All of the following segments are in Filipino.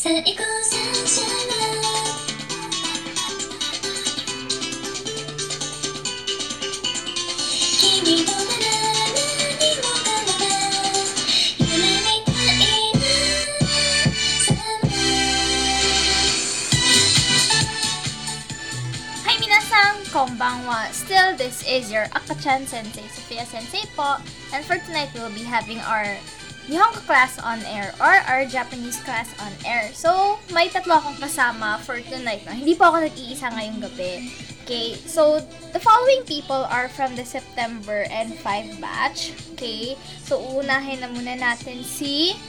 最高三者は君となら何もかもが夢みたいなさはい、皆さん、こんばんは。Still, this is your Akachan Sensei, Sophia Sensei po. And for tonight, we'll be having our Nihongo class on air or our Japanese class on air. So, may tatlo akong kasama for tonight. No? Hindi po ako nag-iisa ngayong gabi. Okay, so the following people are from the September and 5 batch. Okay, so unahin na muna natin si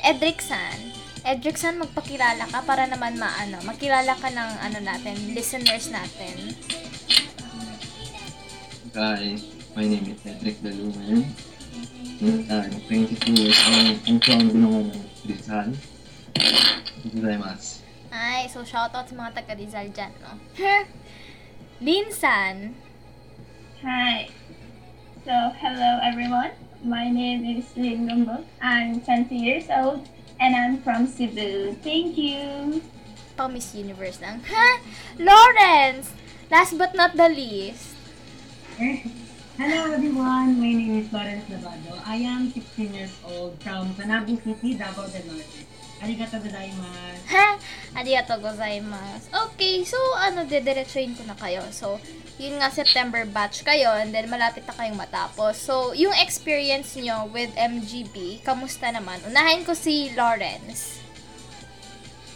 Edric-san. Edric-san, magpakilala ka para naman maano, makilala ka ng ano natin, listeners natin. Hi, my name is Cedric Daluman. I'm 22 years old. I'm from Binangon, Rizal. Thank you very much. Ay, so shoutout sa mga taga Rizal dyan, no? Lin-san. Hi. So, hello everyone. My name is Lin Gumbo. I'm 20 years old and I'm from Cebu. Thank you. Pang Miss Universe lang. Lawrence! Last but not the least. Hello everyone, my name is Lawrence Lavado. I am 16 years old from Tanabu City, Davao del Norte. Arigato gozaimasu. Ha? Arigato gozaimasu. Okay, so ano, dediretsuin ko na kayo. So, yun nga September batch kayo and then malapit na kayong matapos. So, yung experience nyo with MGB, kamusta naman? Unahin ko si Lawrence.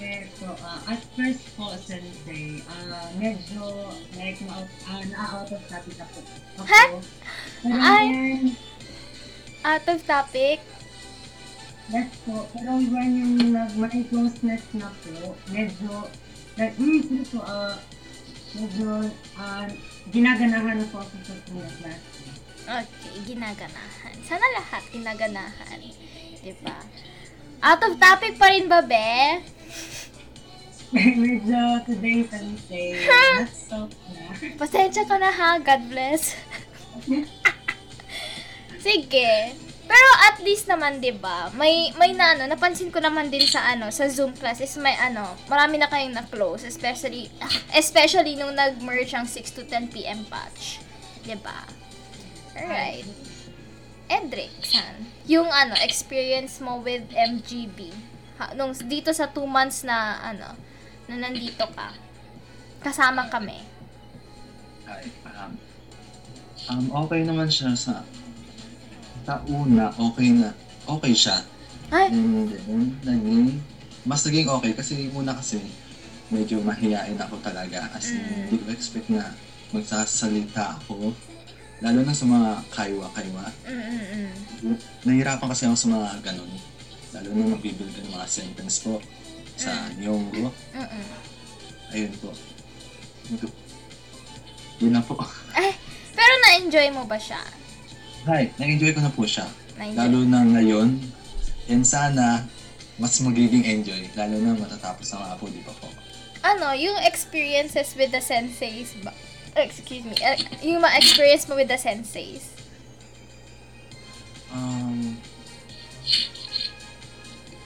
Eh, so, uh, at first po, sensei, uh, medyo like na, uh, na-out of topic ako. ako. Ha? Pero Ay! then, Out of topic. yes po, pero when yung nag may closeness na po, medyo, like, mm, po, uh, medyo, uh, ginaganahan na po ako sa mga class. Okay, ginaganahan. Sana lahat ginaganahan. Diba? Out of topic pa rin ba, be? Medyo today, sensei, not so na. Pasensya ka na ha, God bless. Sige. Pero at least naman, 'di ba? May may na ano, napansin ko naman din sa ano, sa Zoom class is may ano, marami na kayong na-close, especially especially nung nag-merge ang 6 to 10 PM batch. 'Di ba? Alright. Edric, san? Yung ano, experience mo with MGB. Ha, nung dito sa 2 months na ano, na nandito ka. Kasama kami. Hi, um, um, okay naman siya sa sa una, okay na. Okay siya. Ay, naging, mas naging okay kasi muna kasi medyo mahihain ako talaga. As in, Mm. hindi ko expect na magsasalita ako. Lalo na sa mga kaiwa-kaiwa. mm-mm. Nahirapan kasi ako sa mga ganun. Lalo na magbibuild ng mga sentence po sa Nyonggo. Mm-mm. Ayun po. Ito- Yun na po. Eh, pero na-enjoy mo ba siya? Hi, nag-enjoy ko na po siya. Na-enjoy. Lalo na ngayon. And sana, mas magiging enjoy. Lalo na matatapos na nga po, di ba po? Ano, yung experiences with the senseis ba? Excuse me. eh, yung mga experience mo with the senseis. Um,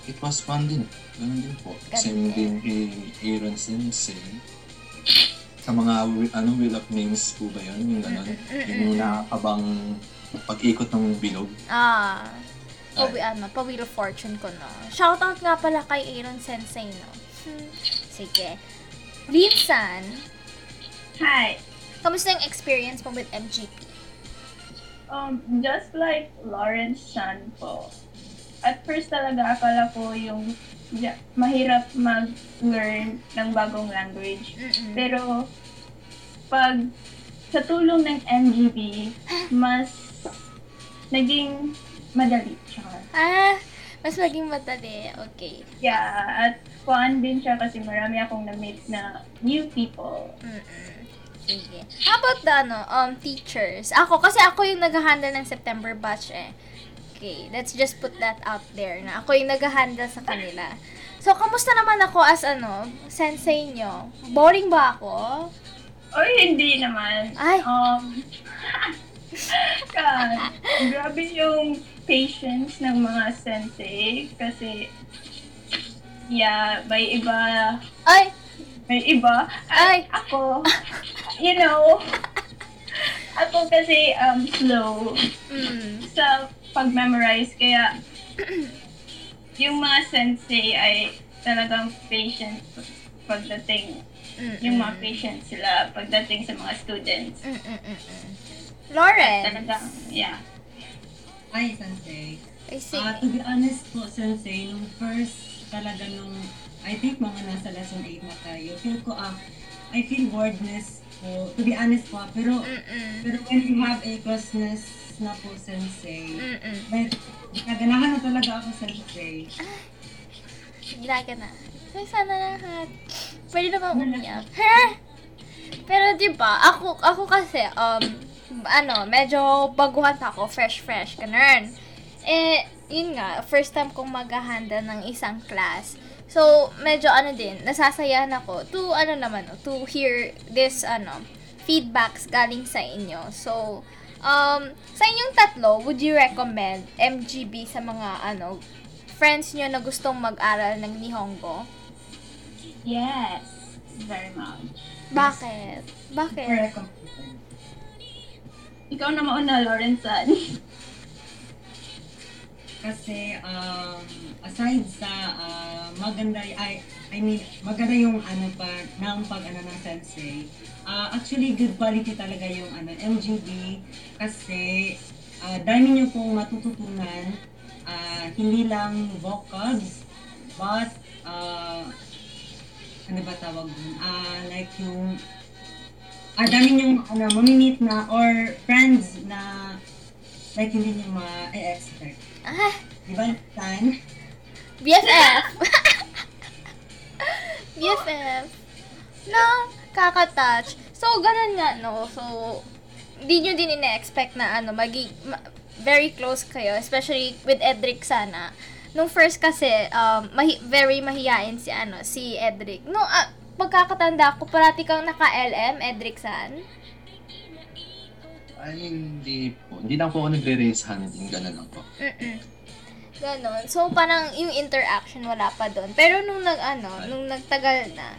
it was fun din. Ganun din po. Ganun Same din. din kay Aaron Sensei. Sa mga ano, Wheel of Names po ba yun? Yung ganun. Yung nakakabang pag-ikot ng bilog. Ah. Ay. Pawi, ano, pa Wheel of Fortune ko, no? Shoutout nga pala kay Aaron Sensei, no? Hmm. Sige. Linsan, Hi. kamusta yung experience mo with MGP? Um, just like Lawrence Chan po. At first talaga akala ko yung ja, mahirap mag-learn ng bagong language. Mm-mm. Pero pag sa tulong ng MGB, mas naging madali siya. Ah, mas maging madali. Okay. Yeah, at fun din siya kasi marami akong na-meet na new people. Mm-mm. Sige. How about the, ano, um, teachers? Ako, kasi ako yung nag-handle ng September batch eh. Okay, let's just put that out there na ako yung nag-handle sa kanila. So, kamusta naman ako as, ano, sensei nyo? Boring ba ako? Oy, hindi naman. Ay. Um, God, grabe yung patience ng mga sensei kasi Yeah, may iba, Ay! may iba. Ay! Ako, you know, ako kasi um, slow Mm. sa pag-memorize. Kaya, yung mga sensei ay talagang patient pagdating. Mm, Yung mga patient sila pagdating sa mga students. Mm, mm, mm, mm. Lawrence! Talagang, yeah. Ay, Sensei. I see. Ah, to be honest po, Sensei, nung first talaga nung, I think mga nasa lesson 8 na tayo, feel ko, ah, I feel boredness po, to be honest po, ah, pero, Mm-mm. pero when you have a closeness na po, Sensei, Mm-mm. like, naganahan na talaga ako, Sensei. Gilaga na. Ay, sana lahat. Pwede na bang umiyak? Pero di ba ako, ako kasi, um, ano, medyo baguhan pa ako, fresh-fresh, ganun. Eh, yun nga, first time kong maghahanda ng isang class. So, medyo ano din, nasasayahan ako to, ano naman, to hear this, ano, feedbacks galing sa inyo. So, um, sa inyong tatlo, would you recommend MGB sa mga, ano, friends nyo na gustong mag-aral ng Nihongo? Yes, very much. Bakit? Bakit? Ikaw na mauna, Lawrence. Kasi, um, aside sa ah, maganda, ay, I mean, maganda yung ano pa, ng pag ano ng sensei, ah, actually good quality talaga yung ano, MGB kasi ah, dami niyo pong matututunan, ah, hindi lang vocabs, but ah, ano ba tawag dun? Ah, like yung ah, dami niyong ano, mamimit na or friends na like hindi niyo ma-expect. Ah, Di ba, Tan? BFF! BFF! No, kakatouch. So, ganun nga, no? So, hindi nyo din ina-expect na, ano, magi, ma- very close kayo, especially with Edric sana. Nung first kasi, um, mahi- very mahiyain si, ano, si Edric. No, ah, pagkakatanda ko, parati kang naka-LM, Edric san. Ay, hindi po. Hindi lang po ako nagre-raise hand. Ganun lang po. Mm-mm. Ganon. So, parang yung interaction wala pa doon. Pero nung nag, ano, nung nagtagal na.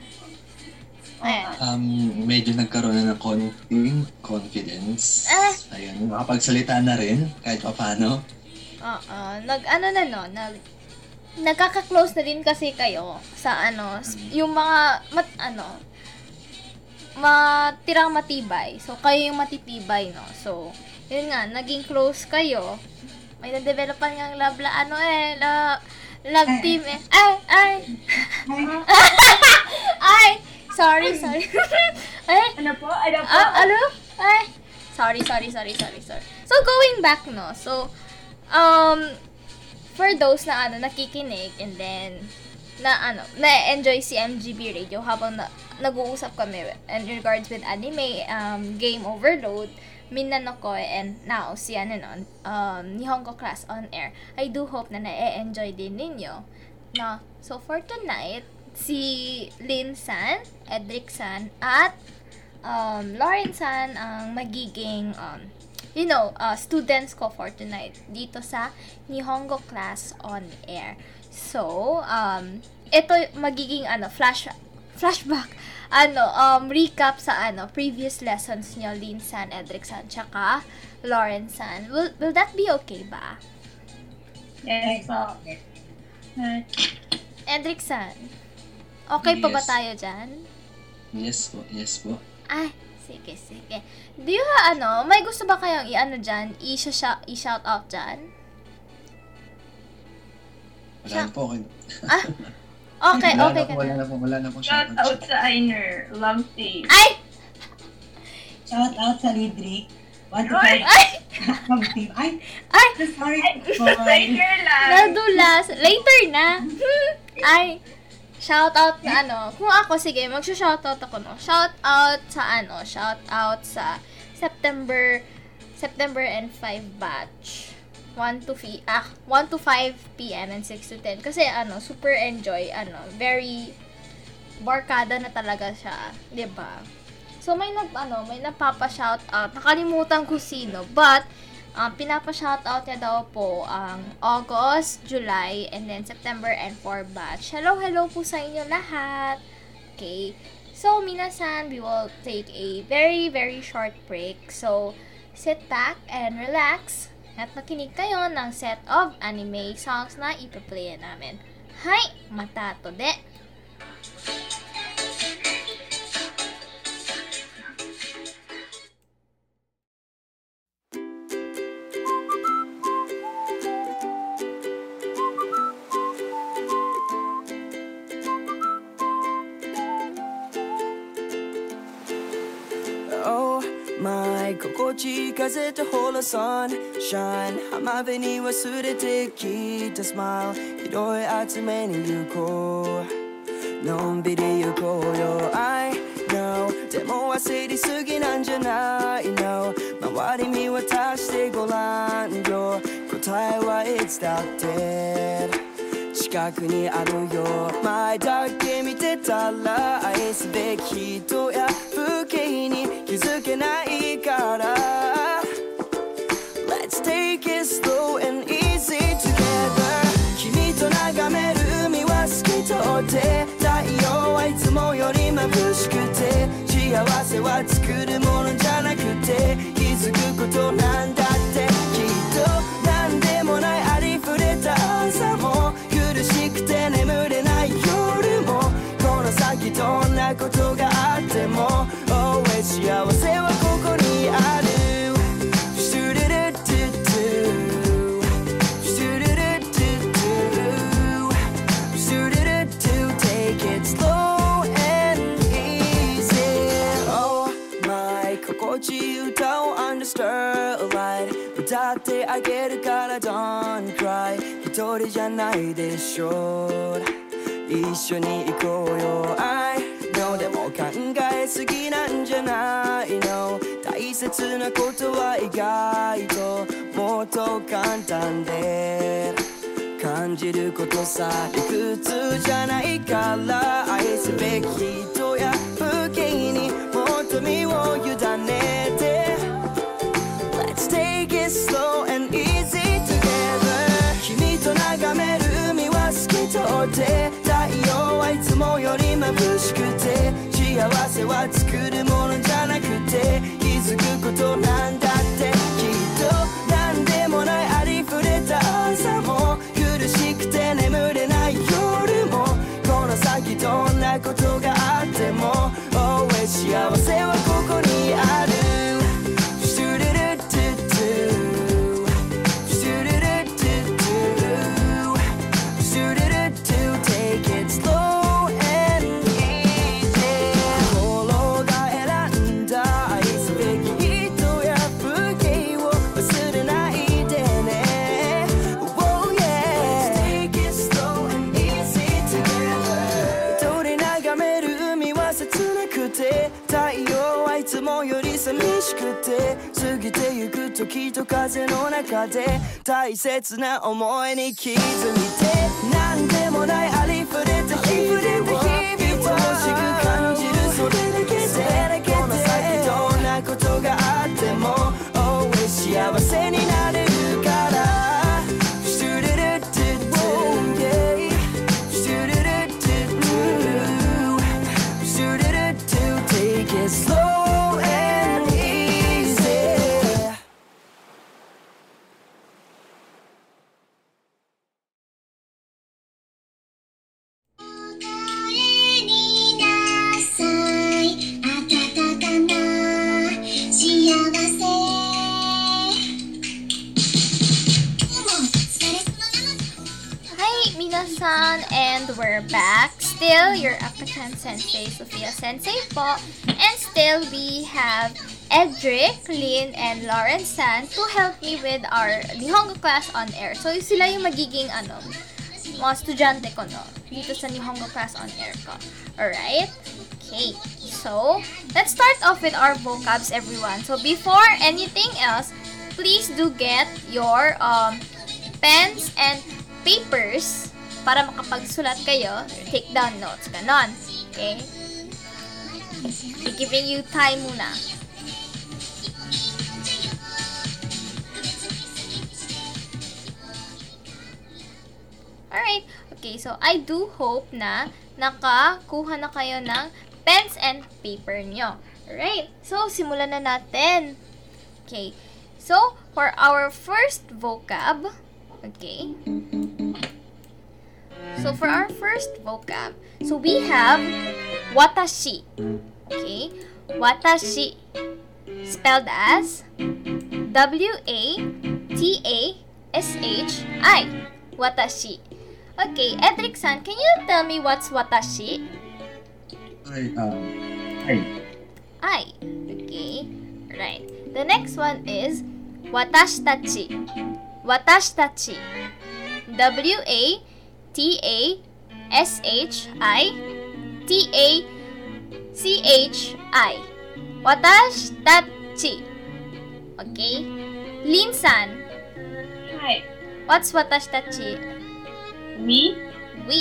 Um, medyo nagkaroon na ng konting confidence. Ah! Ayun, makapagsalita na rin, kahit pa paano. Oo. Nag, ano na no, nag, nagkaka-close na din kasi kayo sa ano, s- yung mga, mat, ano, matirang matibay. So, kayo yung matitibay, no? So, yun nga, naging close kayo. May na-developan nga love la, ano eh, la, love team eh. Ay, ay! Sorry, sorry. ay, Ano po? Ano po? Ah, ano? Ay, sorry, sorry, sorry, sorry, sorry. So, going back, no? So, um, for those na, ano, nakikinig and then, na, ano, na-enjoy si MGB Radio habang na, nag-uusap kami in regards with anime, um, game overload, Minanokoy, and now, si, ano, no, um, Nihongo class on air. I do hope na na-enjoy din ninyo. Na, so, for tonight, si Lin San, Edric San, at um, Lauren San ang magiging, um, you know, uh, students ko for tonight dito sa Nihongo class on air. So, um, ito magiging ano, flash flashback ano, um, recap sa ano, previous lessons nyo, Lin San, Edric San, tsaka Lauren San. Will, will that be okay ba? Yes po. Edric San, okay pa ba Yes. tayo dyan? Yes po, yes po. Ay, sige, sige. Do you, ha, ano, may gusto ba kayong i-ano dyan, i-shout, out dyan? Wala na po. Okay, Ah, okay, wala okay na wala na. po, wala na po. shout out sa Ainer. Love team. Ay! Shout out sa Lidrick. Want to Roy! thank Ay! Love team. Ay, Ay! sorry po. Ainer lang. Nadulas. Later na. Ay! Shout out na ano. Kung ako, sige, mag-shout out ako, no? Shout out sa ano? Shout out sa September September and 5 batch. 1 to fi ah, 1 to 5 p.m. and 6 to 10. Kasi ano, super enjoy, ano, very barkada na talaga siya, 'di ba? So may nag ano, may napapa shout out. Nakalimutan ko sino, but Um, pinapa-shoutout niya daw po ang August, July, and then September and for batch. Hello, hello po sa inyo lahat. Okay. So, minasan, we will take a very, very short break. So, sit back and relax at makinig kayo ng set of anime songs na ipa-play namin. Hi! Mata de! 風とほら sunshine. 浜辺に忘れてきたスマイル拾い集めに行こうのんびり行こうよ I know. でも焦りすぎなんじゃないの周り見渡してごらんよ答えはいつだって近くにあるよ前だけ見てたら愛すべき人や風景に気づけないから take it slow and easy together. 君と眺める海は透き通って太陽はいつもより眩しくて幸せは作るものじゃなくて気づくことなんだって。きっと何でもないありふれた朝も苦しくて眠れない夜もこの先どんなことがあっても Always 幸せはってあげるから Don't cry 一人じゃないでしょう。一緒に行こうよ。I know でも考えすぎなんじゃない。の大切なことは意外と。もっと簡単で。感じることさ理屈じゃないから。愛すべき人や風景に。もっと身を委ねて太陽はいつもより眩しくて幸せは作るものじゃなくて気づくことなんだってきっと何でもないありふれた朝も。苦しくて眠れない夜もこの先どんなことがあってもきてゆく時と風の中で大切な思いに気づいて何でもないありふれた日々を愛しく感じるそれだけでこの先どんなことがあっても Always 幸せになれ Akachan Sensei, Sophia Sensei po. And still, we have Edric, Lynn, and Lauren San to help me with our Nihongo class on air. So, sila yung magiging, ano, mga estudyante ko, no? Dito sa Nihongo class on air ko. Alright? Okay. So, let's start off with our vocabs, everyone. So, before anything else, please do get your um, pens and papers para makapagsulat kayo, take down notes, ganon. Okay? I'm giving you time muna. Alright. Okay, so I do hope na nakakuha na kayo ng pens and paper nyo. Alright. So, simulan na natin. Okay. So, for our first vocab, okay. So, for our first vocab, so we have watashi. Okay. Watashi. Spelled as W-A-T-A-S-H-I. Watashi. Okay, Edric-san, can you tell me what's watashi? I, um, I, I. Okay. Right. The next one is watashitachi. Watashitachi. W A T A S H I T A C H I. Watashitachi. Okay. Lin-san, Hi. what's watashitachi? We? We.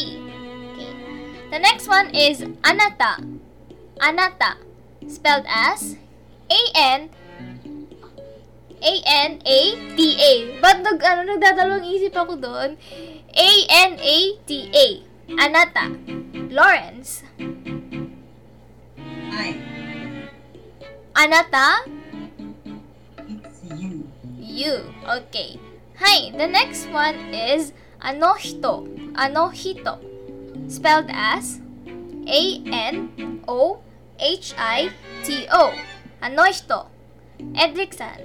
Okay. The next one is anata. Anata. Spelled as A-N A-N-A-T-A. Ba't nag, ano, nagdadalawang isip ako doon? A-N-A-T-A. Anata. Lawrence. I. Anata. It's you. You. Okay. Hi. The next one is anohito. Anohito. Spelled as A-N-O-H-I-T-O. Anohito. Edric-san.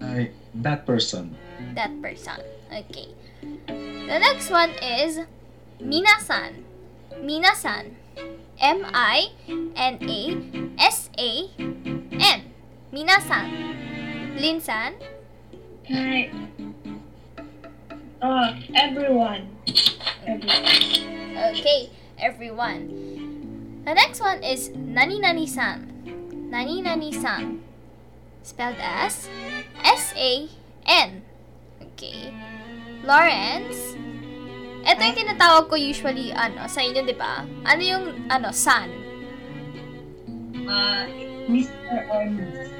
I, that person. That person. Okay. The next one is minasan. Minasan. M-I-N-A-S-A-N. Minasan. Linsan. Hi. Uh, everyone. Everyone. Okay, everyone. The next one is Nani Nani San. Nani Nani San. Spelled as S A N. Okay. Lawrence. Ito yung tinatawag ko usually ano sa inyo, 'di ba? Ano yung ano san? Uh, Mr. or Miss.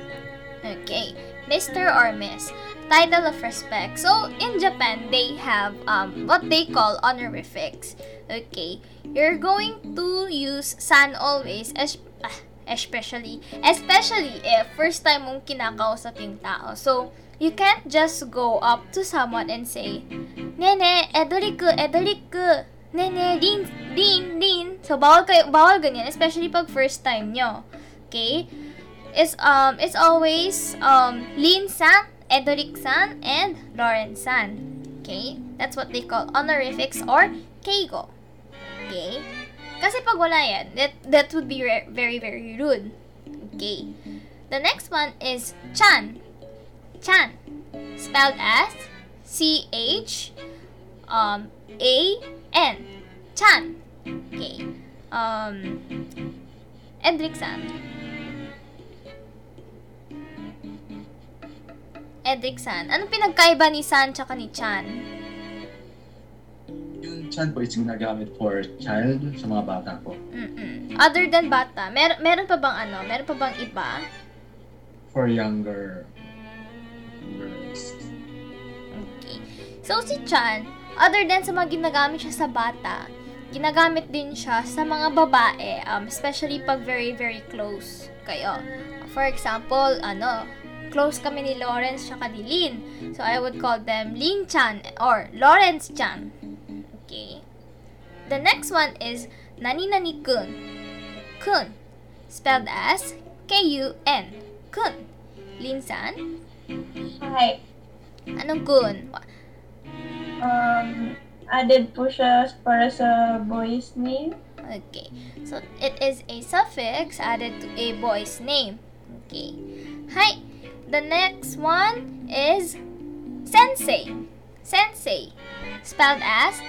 Okay. Mr. or Miss. Title of respect. So, in Japan, they have um, what they call honorifics. Okay. You're going to use san always, ah, especially, especially if first time mong kinakausap yung tao. So, you can't just go up to someone and say, Nene, edoriku, edoriku. Nene, din, din, din. So, bawal kayo, bawal ganyan, especially pag first time nyo. Okay? It's, um, it's always, um, Lin-san, Edoric-san, and Lawrence-san. Okay? That's what they call honorifics or keigo. Okay? Kasi pag wala yan, that, that would be re- very, very rude. Okay. The next one is Chan. Chan. Spelled as C-H um, A-N. Chan. Okay. Um, Edric-san. Edric-san. Anong pinagkaiba ni San tsaka ni Chan? Yung chan po is ginagamit for child sa mga bata po. Mm-mm. Other than bata, mer meron pa bang ano? Meron pa bang iba? For younger girls. Okay. So, si Chan, other than sa mga ginagamit siya sa bata, ginagamit din siya sa mga babae, um, especially pag very, very close kayo. For example, ano, close kami ni Lawrence tsaka ni Lin. So, I would call them Lin Chan or Lawrence Chan. Okay. The next one is Nani Nani Kun. Kun. Spelled as K-U-N. Kun. Lin-san, Hi. anong kun? Um, added po siya para sa boy's name. Okay. So, it is a suffix added to a boy's name. Okay. Hi. The next one is sensei. Sensei. Spelled as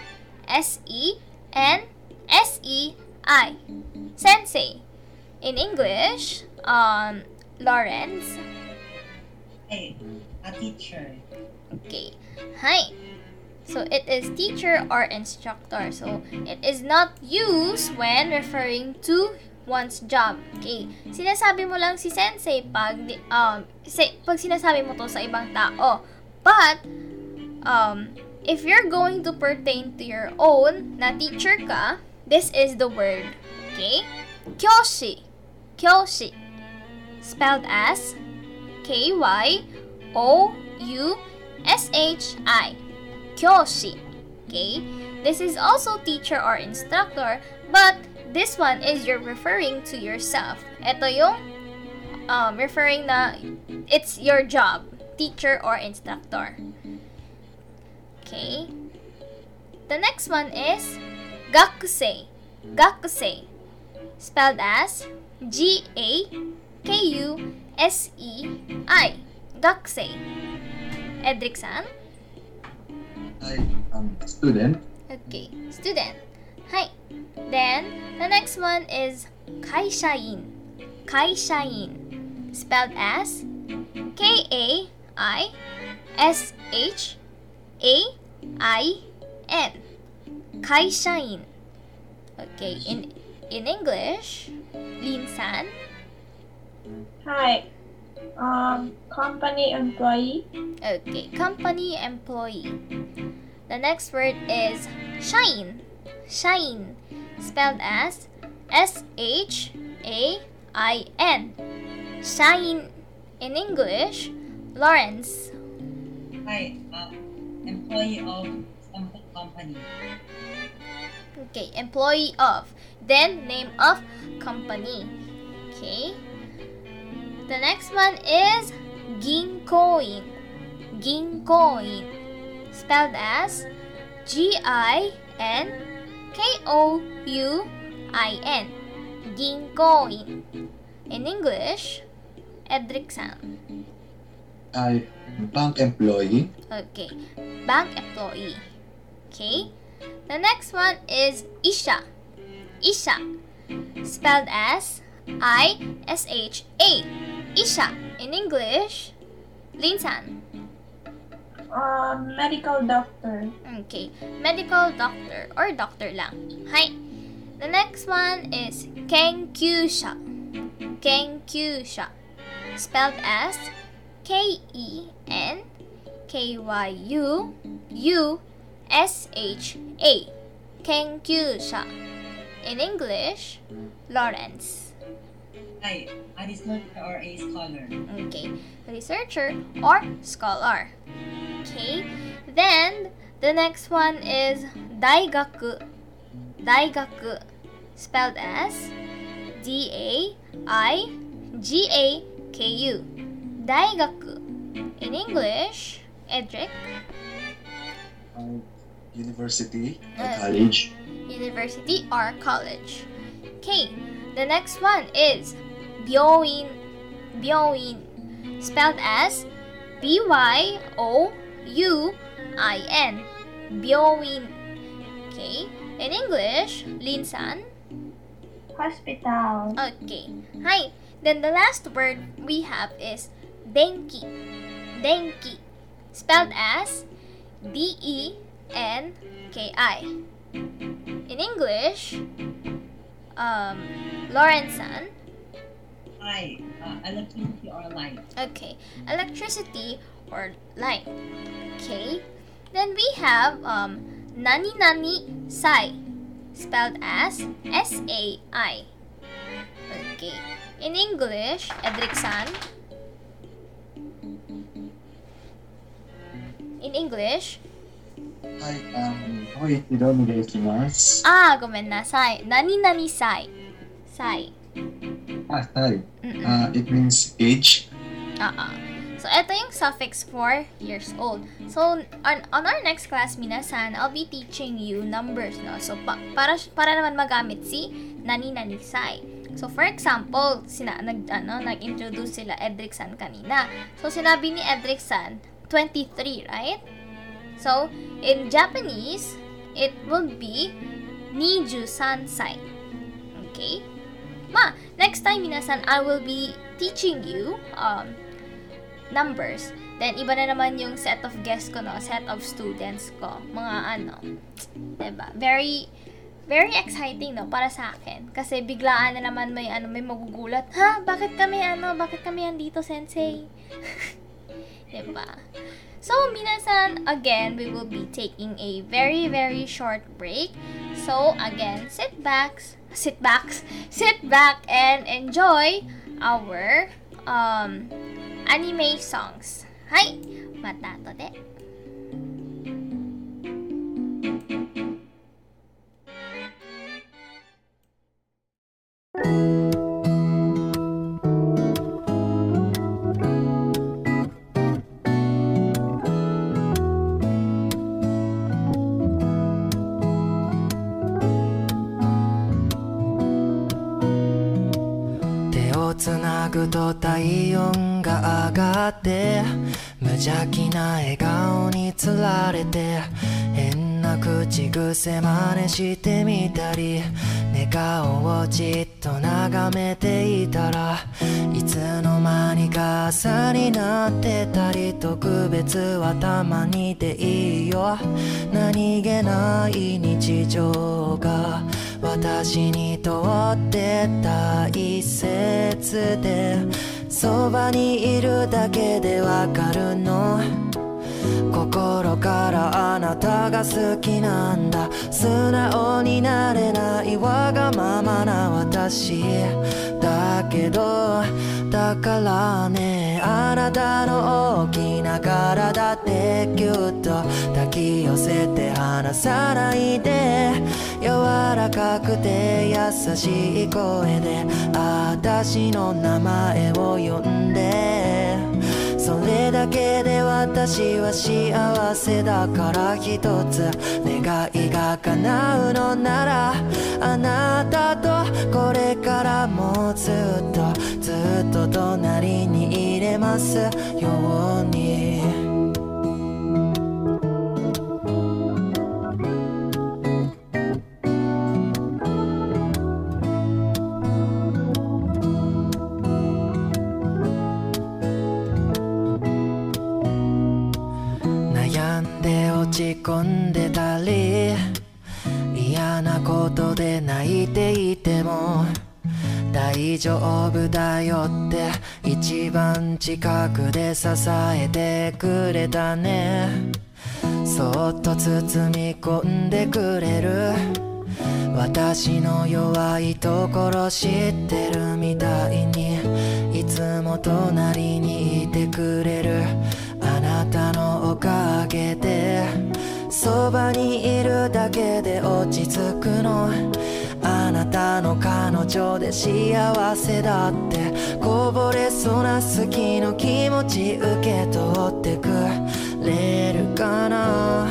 S-E-N-S-E-I. Sensei. In English, um, Lawrence. A. A teacher. Okay. Hi. So it is teacher or instructor. So it is not used when referring to one's job. Okay. Sinasabi mo lang si sensei pag um si- pag sinasabi mo to sa ibang tao. But um if you're going to pertain to your own na teacher ka, this is the word. Okay? Kyoshi. Kyoshi. Spelled as K Y O U S H I. Kyoshi. Okay? This is also teacher or instructor, but this one is you're referring to yourself. Ito yung um, referring na it's your job, teacher or instructor. Okay? The next one is gakusei. Gakusei. Spelled as G A K U S E I. Gakusei. Edric-san? I am a student. Okay, student. Hi. Then, the next one is kaishain. Kaishain. Spelled as K A I S H A I N. Kaishain. Okay, in in English, Lin-san. Hi. Um, company employee. Okay, company employee. The next word is shine. Shine. Spelled as S H A I N. Shine. In English, Lawrence. Hi, uh, employee of some company. Okay, employee of. Then name of company. Okay. The next one is ginkoin. Ginkoin. Spelled as G I N K O U I N. Ginkoin. In English, Edric-san. I am bank employee. Okay. Bank employee. Okay. The next one is Isha. Isha. Spelled as I S H A. Isha. In English, Linsan. Um, medical doctor. Okay. Medical doctor or doctor lang. Hi. The next one is Kenkyusha. Kenkyusha. Spelled as K E N K Y U U S H A. Kenkyusha. In English, Lawrence. Hi, a researcher or a scholar. Okay, researcher or scholar. Okay, then the next one is daigaku. Daigaku, spelled as D A I G A K U. Daigaku. In English, Edric, university. Uh, college. university or college. Okay, the next one is byoin. Byoin, spelled as B Y O U I N. Byoin. Okay, in English, Linsan. Hospital. Okay. Hi. Then the last word we have is denki. Denki. Spelled as D E N K I. In English, um, Lawrence-san. Hi, uh, electricity or light. Okay. Electricity or light. Okay. Then we have um, nani nani sai. Spelled as S A I. Okay. In English, Edric-san. In English, I am Koichiro Mirekimasu. ah, gomennasai. Nani nani sai. Sai. Ah, sorry. Mm-mm. Uh, it means age. Uh-uh. So, ito yung suffix for years old. So, on, on our next class, minasan, I'll be teaching you numbers, no? So, pa, para, para naman magamit si nani nani sai. So, for example, sina, nag, ano, nag-introduce sila Edric-san kanina. So, sinabi ni Edric-san, 23, right? So, in Japanese, it will be Niju-san sai. Okay? Ma, next time, minasan, I will be teaching you um, numbers. Then, iba na naman yung set of guests ko, no? Set of students ko. Mga ano, 'di ba Very, very exciting, no? Para sa akin. Kasi biglaan na naman may, ano, may magugulat. Ha? Bakit kami, ano, bakit kami andito, sensei? 'Di Diba? So, minasan, again, we will be taking a very, very short break. So, again, sit back, sit back, sit back and enjoy our um, anime songs. Hi! Matato de.「手ぐと体温が上がって」「無邪気な笑顔につられて」「変な口癖真似してみたり」「寝顔をじっと眺めていたら」「いつの間にか朝になってたり」「特別はたまにでいいよ」「何気ない日常が」私にとって大切でそばにいるだけでわかるの。心からあなたが好きなんだ。素直になれないわがままな私だけど。だからねあなたの大きな体でぎゅっと。抱き寄せて離さないで。柔らかくて優しい声で。私の名前を呼んで。それだけで私は幸せだから一つ願いが叶うのならあなたとこれからもずっとずっと隣にいれますように。落ち込んでたり嫌なことで泣いていても大丈夫だよって一番近くで支えてくれたね。そっと包み込んでくれる。私の弱いところ知ってるみたいにいつも隣にいてくれる。かげでそばにいるだけで落ち着くの。あなたの彼女で幸せだって。こぼれそうな好きの気持ち受け取ってくれるかな。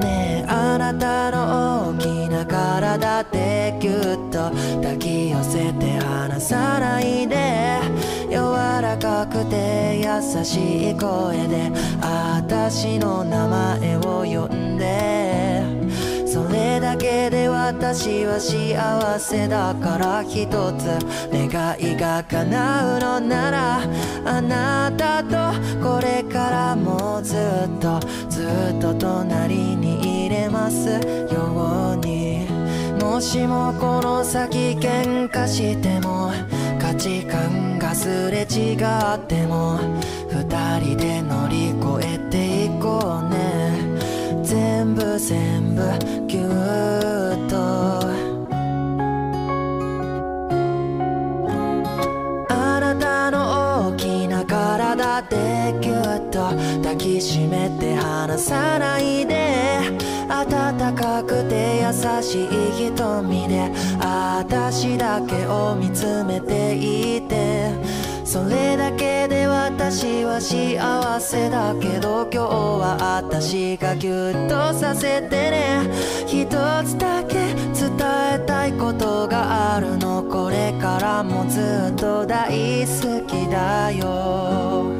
ねえあなたの大きな体でぎゅ抱き寄せて離さないで。柔らかくて優しい声で私の名前を呼んで。それだけで私は幸せだから一つ願いが叶うのならあなたとこれからもずっとずっと隣にいれますように。もしもこの先喧嘩しても価値観がすれ違っても二人で乗り越えていこうね。全部全部ぎゅっとあなたの大きな体でぎゅっと抱きしめて離さないで。暖かくて優しい瞳で私だけを見つめていて。それだけで私は幸せだけど今日は私がぎゅっとさせてね。一つだけ伝えたいことずっと大好きだよ。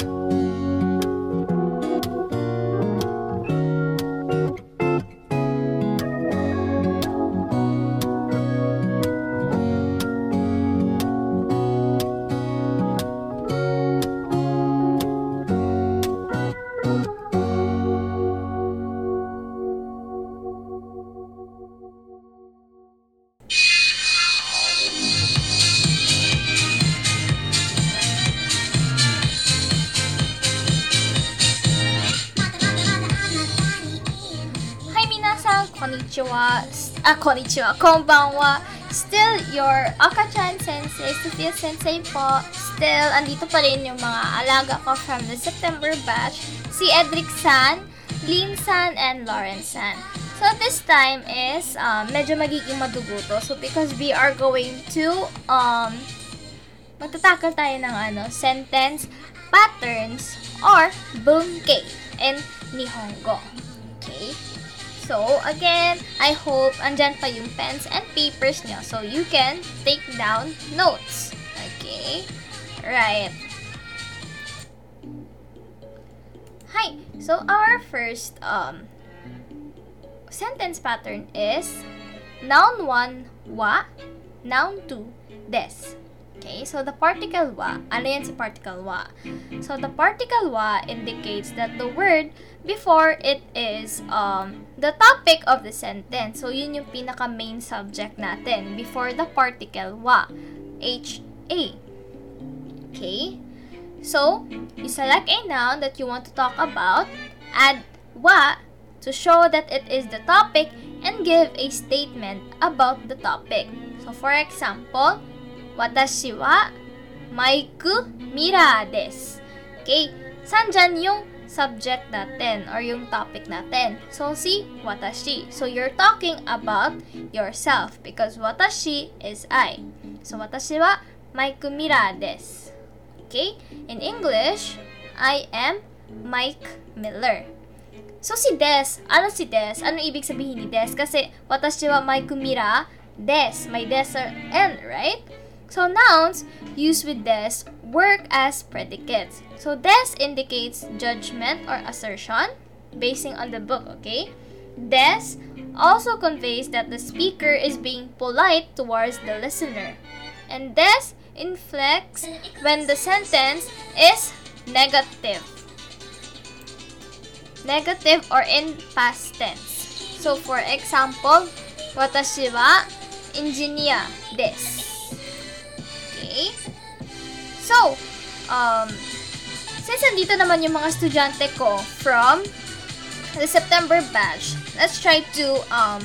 Konnichiwa, s- ah, konnichiwa, konbanwa. Still, your Akachan Sensei, Sophia Sensei po. Still, andito pa rin yung mga alaga ko from the September batch. Si Edric San, Lin San, and Lawrence San. So, this time is, um, medyo magiging madugo. So, because we are going to, um, magtatakal tayo ng ano, sentence patterns or bunkei in Nihongo. Okay? So, again, I hope andyan pa yung pens and papers nyo so you can take down notes. Okay? Right. Hi. So, our first um sentence pattern is noun 1, wa, noun 2, des. Okay, so the particle wa, ano yan si particle wa? So the particle wa indicates that the word before it is um, the topic of the sentence. So yun yung pinaka main subject natin before the particle wa. H-A. Okay? So, you select a noun that you want to talk about, add wa to show that it is the topic, and give a statement about the topic. So, for example, Watashi wa maiku mira desu. Okay? San dyan yung subject natin or yung topic natin? So, si watashi. So, you're talking about yourself because watashi is I. So, watashi wa maiku mira desu. Okay? In English, I am Mike Miller. So, si Des, ano si Des? Ano ibig sabihin ni Des? Kasi, watashi wa may kumira, des. May des or N, right? So, nouns used with des work as predicates. So, des indicates judgment or assertion basing on the book, okay? Des also conveys that the speaker is being polite towards the listener. And des inflects when the sentence is negative. Negative or in past tense. So, for example, watashi wa engineer desu. Okay? So, um, since andito naman yung mga estudyante ko from the September batch, let's try to um,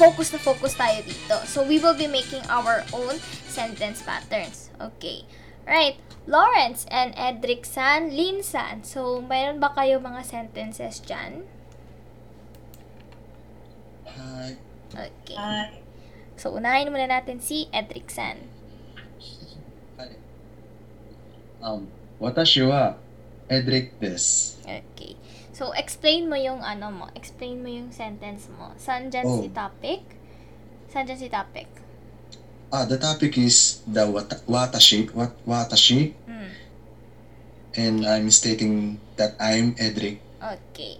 focus na focus tayo dito. So, we will be making our own sentence patterns. Okay. Right. Lawrence and Edric San, Lin San. So, mayroon ba kayo mga sentences dyan? Hi. Okay. Hi. So, unahin muna natin si Edric San. Hi. Um, watashi wa Edric desu. Okay. So, explain mo yung ano mo. Explain mo yung sentence mo. Saan dyan Oh. si topic? Saan dyan si topic? Ah, the topic is the wata- watashi, wat, watashi, Hmm. and I'm stating that I'm Edric. Okay.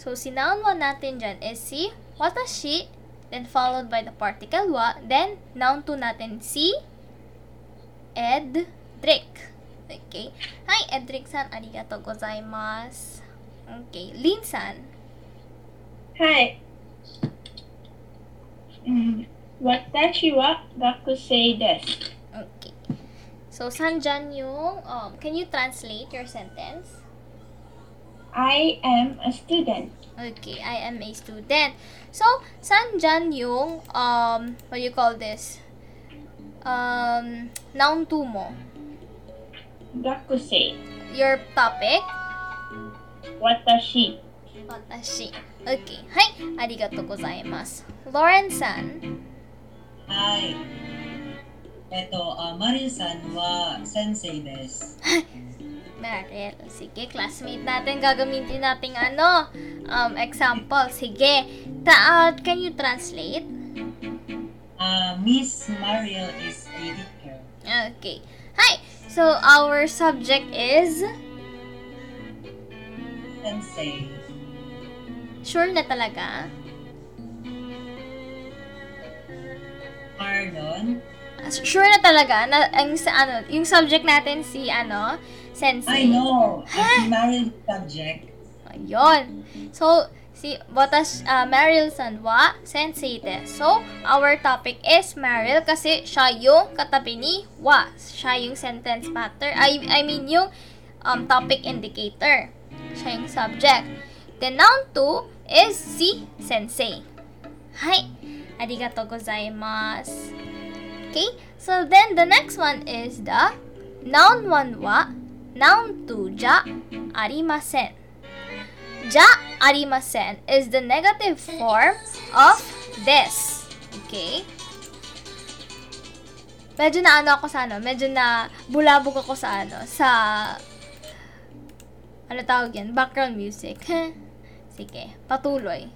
So, si noun one natin dyan is si watashi, then followed by the particle wa, then noun two natin si Edric. Okay. Hi, Edric さん、ありがとうございます。Okay. Mm-hmm. Okay. So, Sanjan Yung, um, can you translate your sentence? I am a student. Okay, I am a student. So, Sanjan yung, um, what do you call this? Um, noun tumo. mo. Gakusei. Your topic? Watashi. Watashi. Okay. Hi. Thank you. Lawrence. Hi. Eto, uh, Marilson wa sensei はい。ありがとうございます。Lauren Maril. Sige, classmate natin, gagamitin natin ano, um, example. Sige, Ta uh, can you translate? Uh, Miss Meryl is a teacher. Okay. Hi! So, our subject is... Sensei. Sure na talaga? Pardon? Sure na talaga na ang sa ano, yung subject natin si ano, sensei. I know. Si Mariel subject. Ayun. So, si Botas uh, Meryl Sanwa, sensei de. So, our topic is Meryl kasi siya yung katabi ni Wa. Siya yung sentence pattern. I, I mean, yung um, topic indicator. Siya yung subject. The noun to is si sensei. Hai. Arigatou gozaimasu. Okay? So then the next one is the noun one wa noun two ja arimasen. Ja arimasen is the negative form of this. Okay? Medyo na ano ako sa ano, medyo na bulabog ako sa ano, sa ano tawag yan? Background music. Sige, patuloy.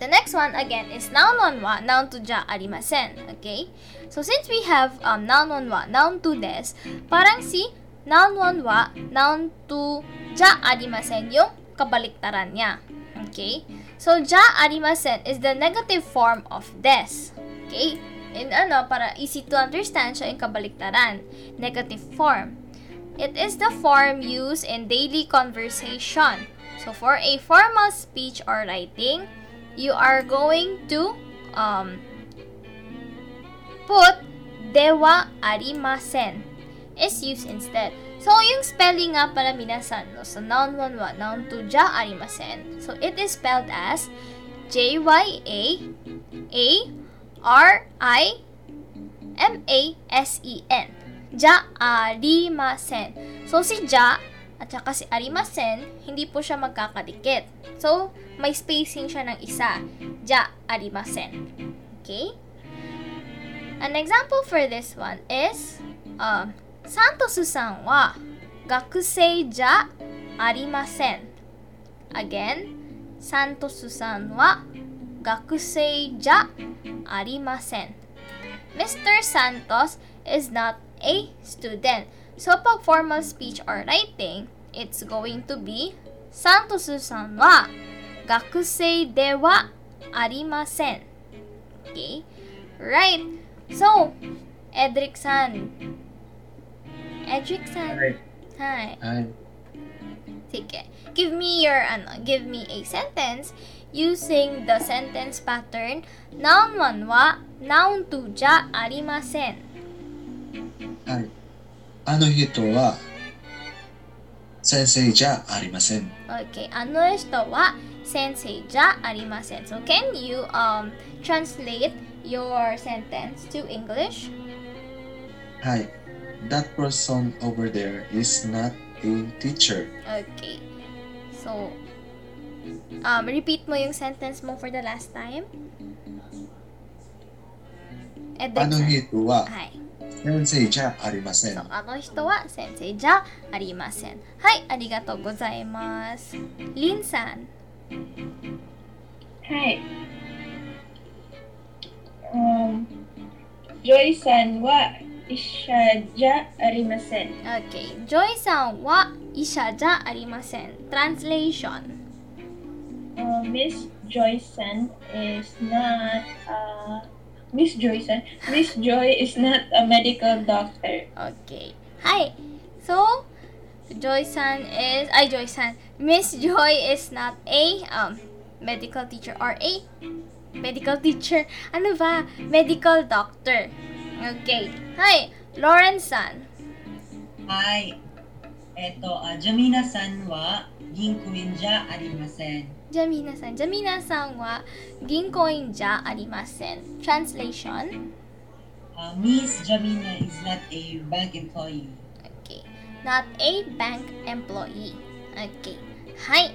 The next one again is noun one wa, noun to ja arimasen. Okay? So since we have um, noun one wa, noun to des, parang si noun one wa, noun to ja arimasen yung kabaliktaran niya. Okay? So ja arimasen is the negative form of des. Okay? In ano, para easy to understand siya yung kabaliktaran. Negative form. It is the form used in daily conversation. So for a formal speech or writing, you are going to um, put dewa arimasen is used instead. So, yung spelling nga pala minasan, no? So, noun 1 wa, noun 2 ja arimasen. So, it is spelled as J-Y-A-A-R-I-M-A-S-E-N. Ja arimasen. So, si ja at saka si arimasen, hindi po siya magkakadikit. So, may spacing siya ng isa. Ja arimasen. Okay? An example for this one is, um, サントスさんは学生じゃありません。Again, サントスさんは学生じゃありません。Mr. Santos is not a student. So pag formal speech or writing, it's going to be サントスさんは学生ではありません。Okay? Right. So, Edric さん、Edric-san. Hi. Hi. Hi. Sige. Give me your, ano, give me a sentence using the sentence pattern noun one wa, noun two ja arimasen. はい。あの人は先生じゃありません。 Okay. Ano ito wa sensei ja arimasen. So, can you um translate your sentence to English? はい。 That person over there is not a teacher. Okay. So, um, repeat mo yung sentence mo for the last time. あ Edric-san. の人ははい。先生じゃありませんそう。あの人は先生じゃありません。はい、ありがとうございます。リンさん。 Hi. Um, Joy-san wa isha ja arimasen. Okay. Joy さんは医者じゃありません。Translation. Uh, Miss Joy-san is not uh, Miss Joy-san. Miss Joy is not a medical doctor. Okay. Hi. So, Joy さん is, ay Joy さん Miss Joy is not a um, medical teacher or a medical teacher. Ano ba? Medical doctor. Okay. Hi, Lauren San. Hi. Eto, uh, Jamina San wa ginkoin ja arimasen. Jamina San. Jamina San wa ginkoin ja arimasen. Translation. Uh, Miss Jamina is not a bank employee. Okay. Not a bank employee. Okay. Hi.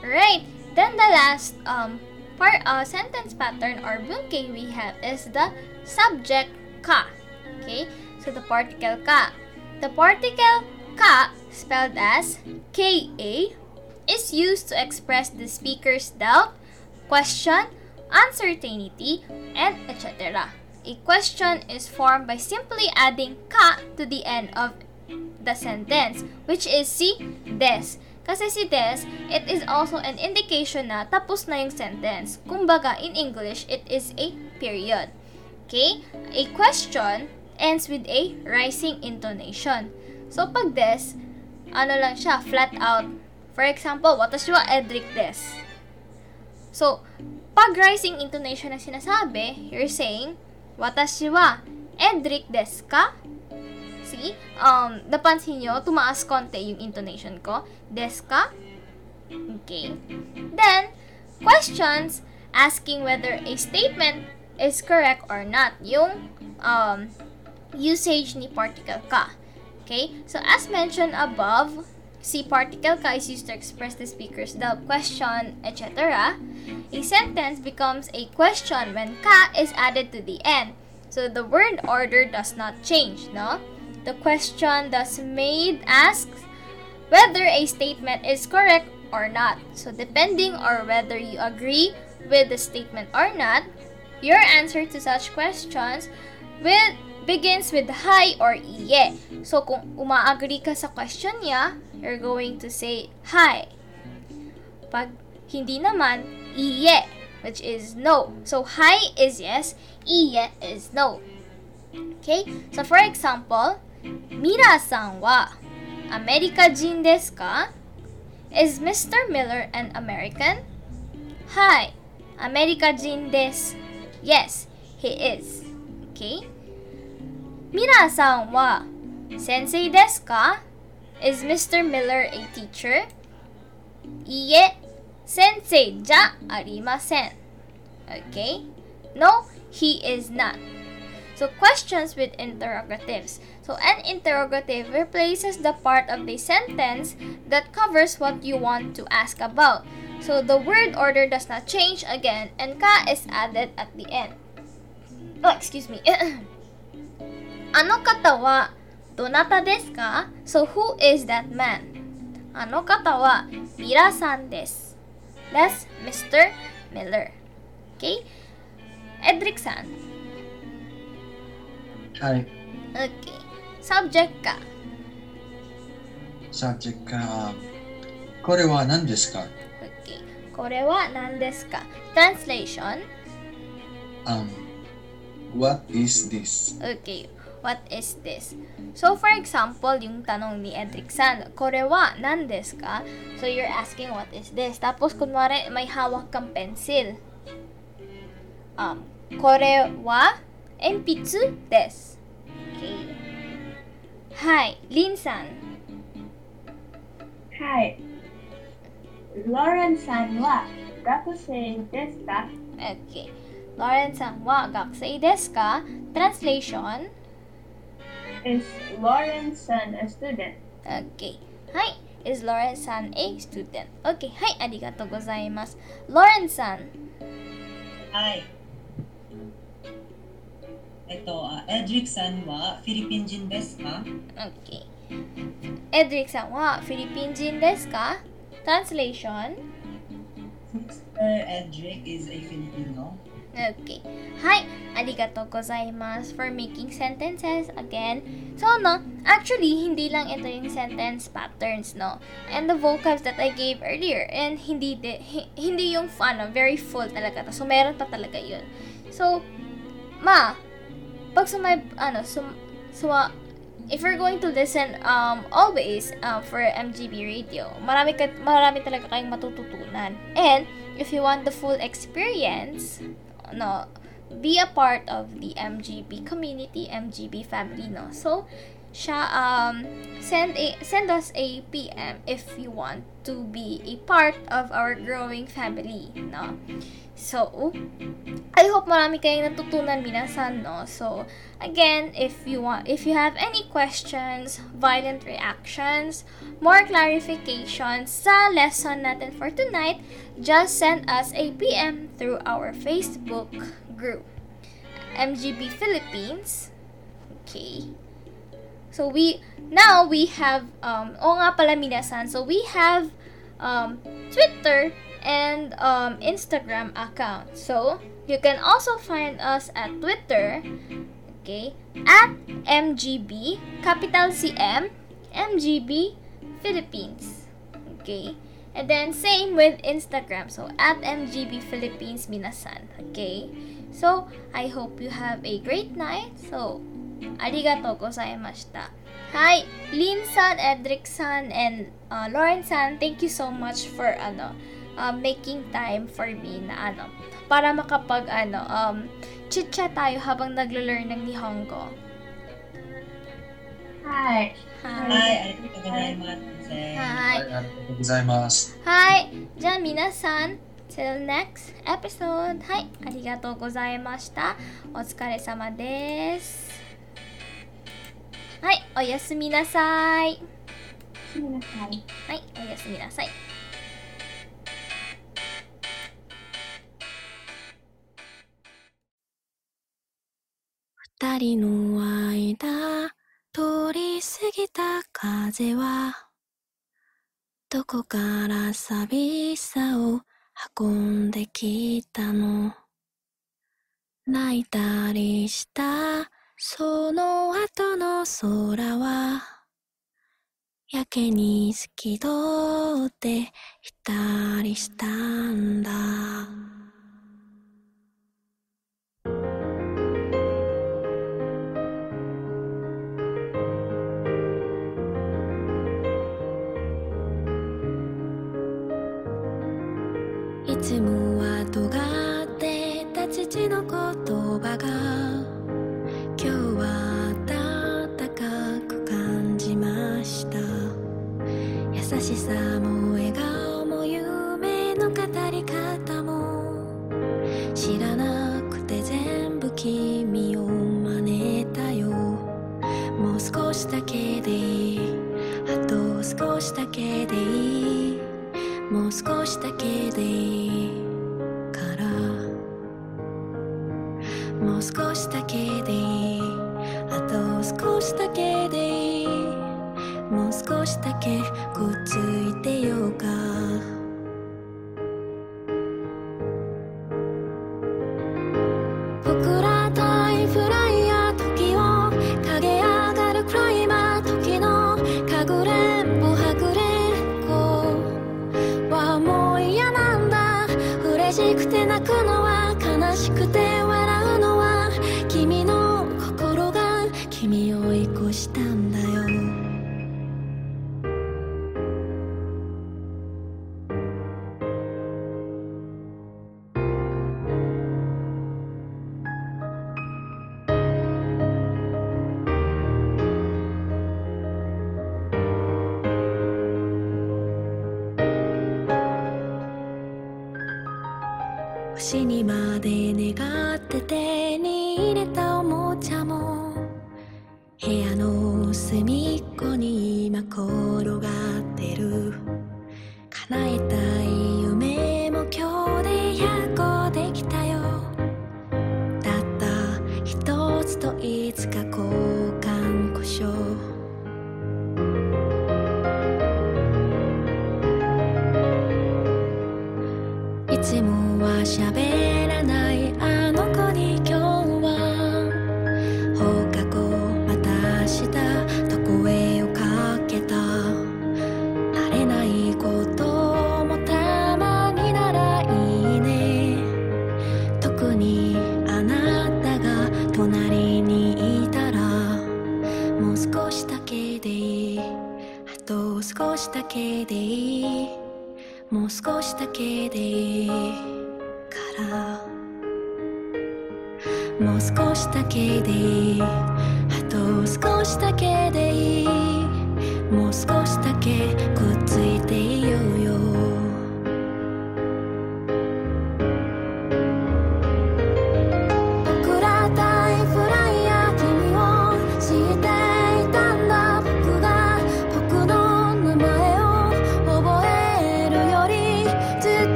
Right. Then the last um part uh, sentence pattern or bunke we have is the subject ka. Okay. So the particle ka. The particle ka spelled as ka is used to express the speaker's doubt, question, uncertainty, and etc. A question is formed by simply adding ka to the end of the sentence, which is si des. Kasi si des, it is also an indication na tapos na yung sentence. Kumbaga, in English, it is a period. Okay? A question ends with a rising intonation. So, pag des, ano lang siya, flat out. For example, watashi wa Edric des. So, pag rising intonation na sinasabi, you're saying, watashi wa Edric desu ka? See? Um, napansin nyo, tumaas konti yung intonation ko. Desu ka? Okay. Then, questions asking whether a statement is correct or not. Yung um, usage ni particle ka. Okay? So, as mentioned above, si particle ka is used to express the speaker's doubt, question, etc. A sentence becomes a question when ka is added to the end. So, the word order does not change, no? The question thus made asks whether a statement is correct or not. So, depending on whether you agree with the statement or not, your answer to such questions will begins with hi or iye. So, kung umaagree ka sa question niya, you're going to say hi. Pag hindi naman, iye, which is no. So, hi is yes, iye is no. Okay? So, for example, ミラさんはアメリカ人ですか ?Is Mr. Miller an American? はい、アメリカ人です。Yes, he is. Okay? ミラさんは先生ですか ?Is Mr. Miller a teacher? いいえ、先生じゃありません。Okay? No, he is not. So questions with interrogatives. So an interrogative replaces the part of the sentence that covers what you want to ask about. So the word order does not change again and ka is added at the end. Oh, excuse me. ano kata donata desu ka? So who is that man? Ano kata Mira-san desu. That's Mr. Miller. Okay? Edric-san. Hi. Okay. Subject ka. Subject ka. これは何ですか Okay. これは何ですか Translation. Um, what is this? Okay. What is this? So, for example, yung tanong ni Edric San, これは何ですか So, you're asking what is this? Tapos, kunwari, may hawak kang pencil. Um, これは 鉛筆です。Okay. Hi, Lin san. Hi. Lauren-san wa gakusei desu ka? Okay. Lauren san wa gakusei desu ka? Translation. Is Lauren-san a student? Okay. Hi. Is Lauren-san a student? Okay. Hi. Arigato gozaimasu. Lauren-san. Hi. Ito, uh, Edric-san wa Philippine jin desu ka? Okay. Edric-san wa Philippine jin desu ka? Translation. Mr. Edric is a Filipino. Okay. Hi, arigato gozaimasu for making sentences again. So, no, actually, hindi lang ito yung sentence patterns, no? And the vocabs that I gave earlier, and hindi, di, hi- hindi yung, ano, very full talaga. So, meron pa talaga yun. So, ma, pag sumay, ano, sum, suma, if you're going to listen um always um, for MGB radio, marami ka, marami talaga kayong matututunan. And if you want the full experience, no, be a part of the MGB community, MGB family, no. So, siya um send a send us a PM if you want to be a part of our growing family, no. So, I hope marami kayong natutunan minasan, no? So, again, if you want, if you have any questions, violent reactions, more clarifications sa lesson natin for tonight, just send us a PM through our Facebook group, MGB Philippines. Okay. So we now we have um o nga pala minasan. So we have um Twitter and um Instagram account. So you can also find us at Twitter, okay, at MGB capital CM MGB Philippines. Okay? And then same with Instagram. So at MGB Philippines Minasan. Okay? So I hope you have a great night. So ありがとうございました。はい、リンさん、エドリックさん、and、uh, ロレンさん、thank you so much for ano, uh, making time for me na ano, para makapag ano, um, chitchat tayo habang naglo-learn ng Nihongo. Hi. Hi. Hi. ありがとうございます。はい。ありがとうございます。はい。じゃあ皆さん、till next episode. はい。ありがとうございました。お疲れ様です。はいおやすみなさい。はいおやすみなさい。二人の間通り過ぎた風はどこから寂しさを運んできたの？泣いたりしたその後の空は、やけに透き通っていたりしたんだ。少しだけでいい。もう少しだけでいいから。もう少しだけでいい。あと少しだけでいい。もう少しだけくっついてようか。だけでいい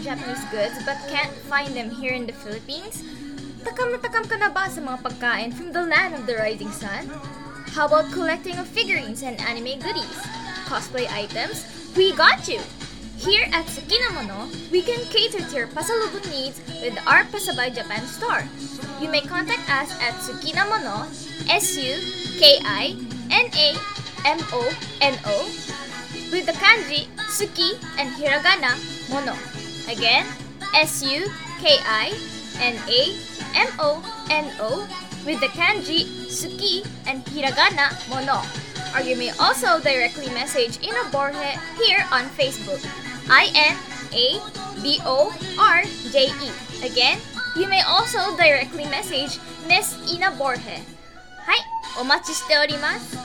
Japanese goods but can't find them here in the Philippines? Takam na takam ka na ba sa mga pagkain from the land of the rising sun? How about collecting of figurines and anime goodies? Cosplay items? We got you! Here at Sakinamono, we can cater to your pasalubong needs with our Pasabay Japan store. You may contact us at Sukinamono, S-U-K-I-N-A-M-O-N-O, with the kanji Suki and hiragana Mono. Again, S-U-K-I-N-A-M-O-N-O, with the kanji Suki and hiragana Mono. Or you may also directly message Ina Borje here on Facebook. I-N-A-B-O-R-J-E. Again, you may also directly message Miss Ina Borje. はい、お待ちしております。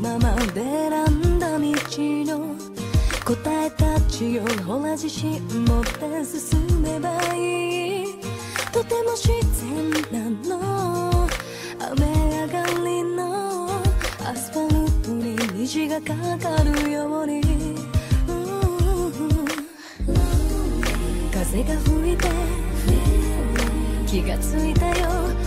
なまで選んだ道の答えたちよほら自信持って進めばいい。とても自然なの。雨上がりのアスファルトに虹がかかるように。風が吹いて。気がついたよ。